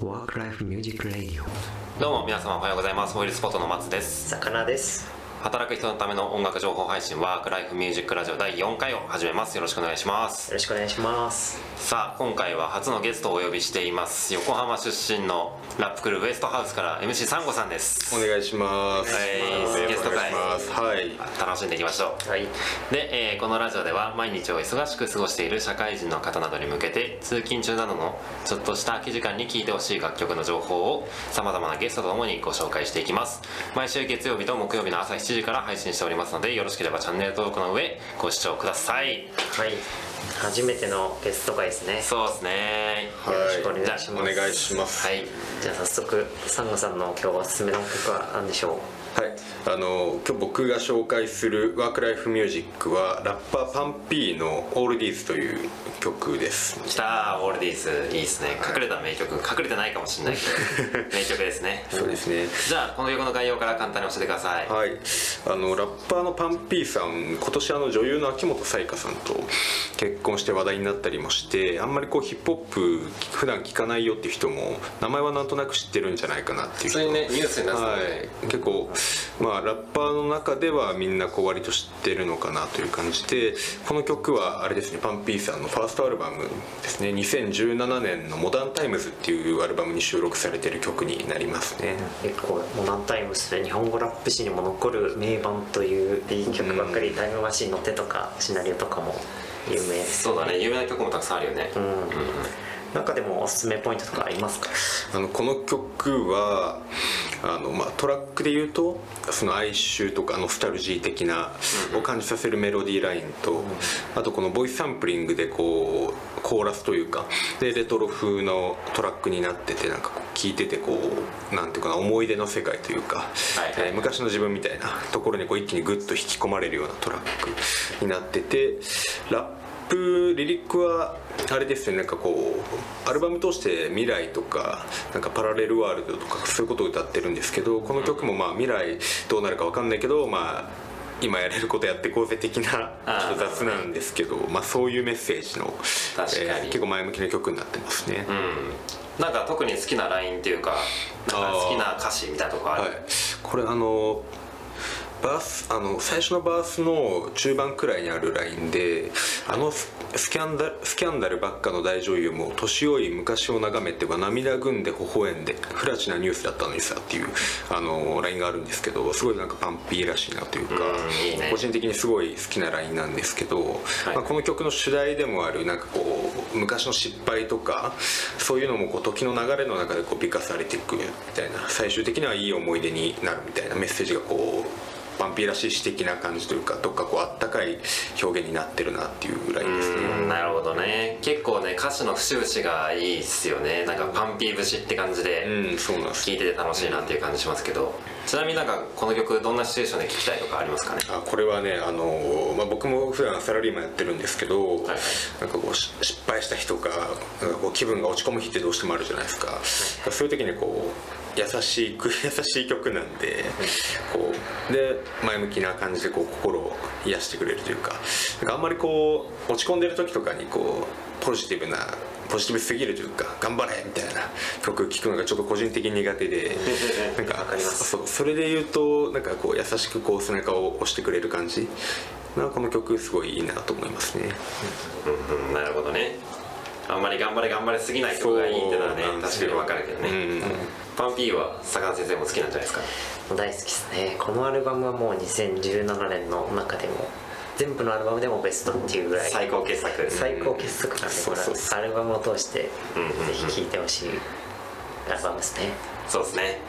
Work Life Music Radio どうも皆様おはようございます。オイルスポットの松です。魚です働く人のための音楽情報配信ワークライフミュージックラジオ第4回を始めます。よろしくお願いします。よろしくお願いします。さあ今回は初のゲストをお呼びしています。横浜出身のラップクルーウエストハウスから MC サンゴさんです。お願いします。はい。ゲスト会。はい。楽しんでいきましょう。はい。で、えーこのラジオでは毎日を忙しく過ごしている社会人の方などに向けて通勤中などのちょっとした空き時間に聴いてほしい楽曲の情報をさまざまなゲストとともにご紹介していきます。毎週月曜日と木曜日の朝7時から配信しておりますのでよろしければチャンネル登録の上ご視聴ください。はい。初めてのゲスト会ですね。そうですね。よろしくお願いします。じお願いします。はいじゃあ早速サンゴさんの今日おすすめの曲は何でしょはい。あの今日僕が紹介するワークライフミュージックはラッパーパンピーのオールディーズという曲です。きたーオールディーズ。いいですね。隠れた名曲。隠れてないかもしれない。け ど名曲ですね。そうですね。じゃあこの曲の概要から簡単に教えてください。はい、あのラッパーのパンピーさん今年あの女優の秋元才加さんと結婚して話題になったりもしてあんまりこうヒップホップ普段聞かないよっていう人も名前はなんとなく知ってるんじゃないかなっていう人普通にねニュースになってたねはい、結構まあラッパーの中ではみんなこう割と知ってるのかなという感じでこの曲はあれですねパンピーさんのファーストアルバムですね。2017年の「モダンタイムズ」っていうアルバムに収録されてる曲になりますね。う結構モダンタイムスで日本語ラップ史にも残る名盤といういい曲ばっかり、タイムマシンにのってとかシナリオとかも有名ですそうだね。有名な曲もたくさんあるよね、うん中でもおすすめポイントとかありますか？あのこの曲はあの、まあ、トラックで言うとその哀愁とかノスタルジー的なを感じさせるメロディーラインとあとこのボイスサンプリングでこうコーラスというかでレトロ風のトラックになっててなんかこう聴いててこうなんていうかな思い出の世界というか、はいはい。えー昔の自分みたいなところにこう一気にグッと引き込まれるようなトラックになっててラップリリックはあれですねなんかこうアルバム通して未来とかなんかパラレルワールドとかそういうことを歌ってるんですけどこの曲もまあ未来どうなるか分かんないけどまあ今やれることやってこうぜ的な雑なんですけどまあそういうメッセージの、えー結構前向きな曲になってますね、うん。なんか特に好きなラインっていうかなんか好きな歌詞みたいなとこある、はい、これあのバースあの最初のバースの中盤くらいにあるラインであのススキャンダルスキャンダルばっかの大女優も年老い昔を眺めては涙ぐんで微笑んでフラチなニュースだったのにさっていうあのラインがあるんですけどすごいなんかパンピーらしいなというかうね。個人的にすごい好きなラインなんですけど、まあ、この曲の主題でもあるなんかこう昔の失敗とかそういうのもこう時の流れの中でこう美化されていくみたいな最終的にはいい思い出になるみたいなメッセージがこうパンピーらしい詩的な感じというかどっかこうあったかい表現になってるなっていうラインですね。うんなるほどね。結構ね歌詞の節々がいいっすよね。なんかパンピー節って感じで聴いてて楽しいなっていう感じしますけどちなみになんかこの曲どんなシチュエーションで聴きたいとかありますかね？あこれはねあの、まあ、僕も普段サラリーマンやってるんですけど、はいなんかこうし失敗した日とかこう気分が落ち込む日ってどうしてもあるじゃないですか、そういう時にこう優しい 優しい曲なんでこうで前向きな感じでこう心を癒してくれるというかなんかあんまりこう落ち込んでる時とかにこうポジティブなポジティブすぎるというか頑張れみたいな曲聴くのがちょっと個人的に苦手でなんかかります。そうそれで言うとなんかこう優しくこう背中を押してくれる感じ。なんかこの曲すごいいいなと思いますね。うんうんなるほどね。あんまり頑張れ頑張れすぎない曲がいいってのはね確かに分かるけどね、うんパンピーは坂田先生も好きなんじゃないですか？大好きですね。このアルバムはもう2017年の中でも全部のアルバムでもベストっていうぐらい。最高傑作。最高傑作なんでこアルバムを通してぜうんうんうん。ひ聴いてほしいアルバムですね。そうですね、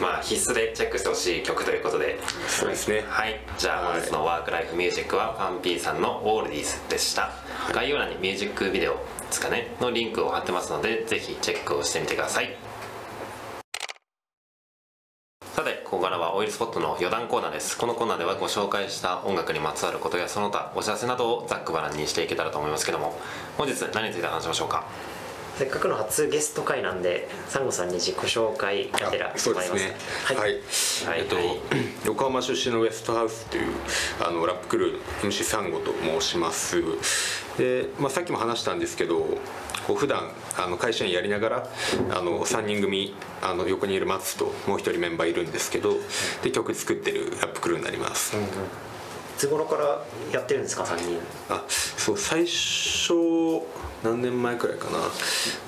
まあ必須でチェックしてほしい曲ということで。そうですね。はい。じゃあ本日のワークライフミュージックはパンピーさんの「オールディーズ」でした、概要欄にミュージックビデオですかねのリンクを貼ってますのでぜひチェックをしてみてくださいさてここからはオイルスポットの余談コーナーです。このコーナーではご紹介した音楽にまつわることやその他お知らせなどをざっくばらんにしていけたらと思いますけども本日何について話しましょうか？せっかくの初ゲスト会なんでサンゴさんに自己紹介がてらあそうですね。はい、はい、はい。えっと、はい 横浜出身のウエストハウスというあのラップクルー MC サンゴと申しますで、まあ、さっきも話したんですけどこう普段あの会社員やりながらあの3人組あの横にいる松ともう一人メンバーいるんですけどで曲作ってるラップクルーになります、いつ頃からやってるんですか3人？あそう最初何年前くらいかな。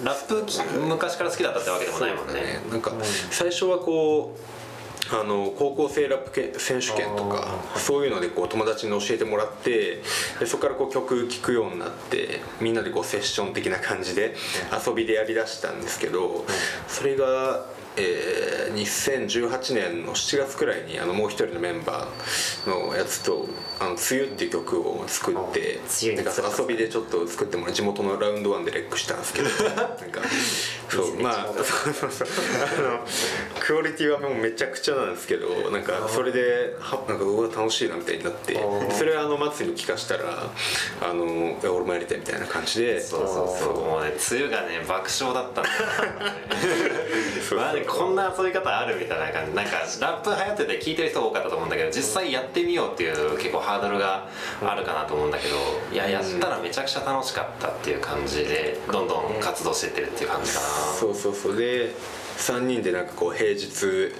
ラップき昔から好きだったってわけでもないもんね。なんか最初はこうあの高校生ラップけ選手権とかそういうのでこう友達に教えてもらってでそこからこう曲聴くようになってみんなでこうセッション的な感じで遊びでやりだしたんですけどそれが、えー2018年の7月くらいにあのもう一人のメンバーのやつと「あの梅雨」っていう曲を作ってなんか遊びでちょっと作ってもらう地元のラウンドワンでレックしたんですけどなんかそうまあそうそうそう。あのクオリティはもうめちゃくちゃなんですけどなんかそれではなんかうわ楽しいなみたいになってそれはあの松に聞かしたらあの俺もやりたいみたいな感じで。そうそうそう。もうね梅雨がね爆笑だったんだよ そうマジこんな遊び方あるみたいな感じ。なんかラップ流行ってて聞いてる人多かったと思うんだけど実際やってみようっていう結構ハードルがあるかなと思うんだけどいややったらめちゃくちゃ楽しかったっていう感じでどんどん活動してってるっていう感じかな。そうそうそう。で3人でなんかこう平日、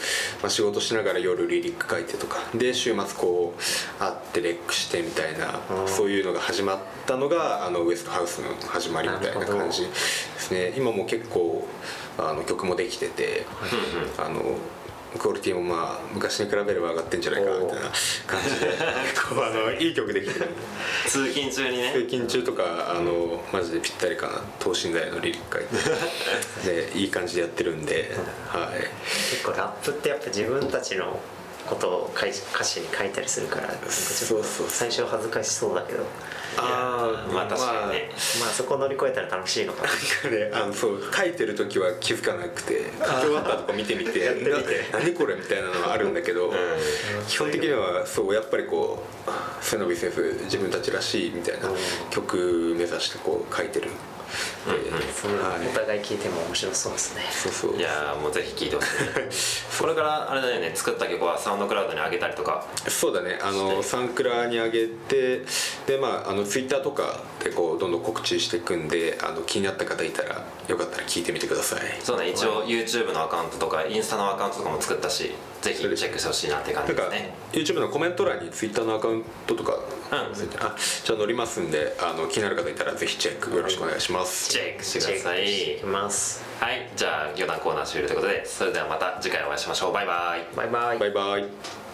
まあ、仕事しながら夜リリック書いてとか。で週末こう会ってレックしてみたいなそういうのが始まったのがあのウエストハウスの始まりみたいな感じですね。今も結構あの曲もできててあのクオリティもまあ昔に比べれば上がってんじゃないかなみたいな感じでこうあのいい曲できてる。通勤中にね。通勤中とかあのマジでぴったりかな等身大のリリック書いて。でいい感じでやってるんで、はい、結構ラップってやっぱ自分たちのことを歌詞歌詞に書いたりするからなんかちょっとそうそう最初は恥ずかしそうだけど。あまあ確かにね。まあそこ乗り越えたら楽しいのかな。まあねあのそう書いてる時は気づかなくて書き終わったとこ見てみてってみて。な何これみたいなのはあるんだけど、基本的にはそうやっぱりこう背伸びせず自分たちらしいみたいな曲目指してこう書いてるお互い聞いても面白そうですね。そうそう。いやーもうぜひ聴いてほしい。ね これからあれだよね作った曲はサウンドクラウドに上げたりとか。そうだね。あのサンクラに上げてでまああのツイッターとかでこうどんどん告知していくんであの気になった方いたらよかったら聞いてみてください。そうね。一応 YouTube のアカウントとかインスタのアカウントとかも作ったしぜひチェックしてほしいなっていう感なんかじですね。YouTube のコメント欄に Twitter のアカウントとか、ん。あじゃあ載りますんであの気になる方いたらぜひチェックよろしくお願いします。チェックしてください。はい。じゃあ余談コーナー終了ということでそれではまた次回お会いしましょう。バイバイ。バイバイ。バイバイ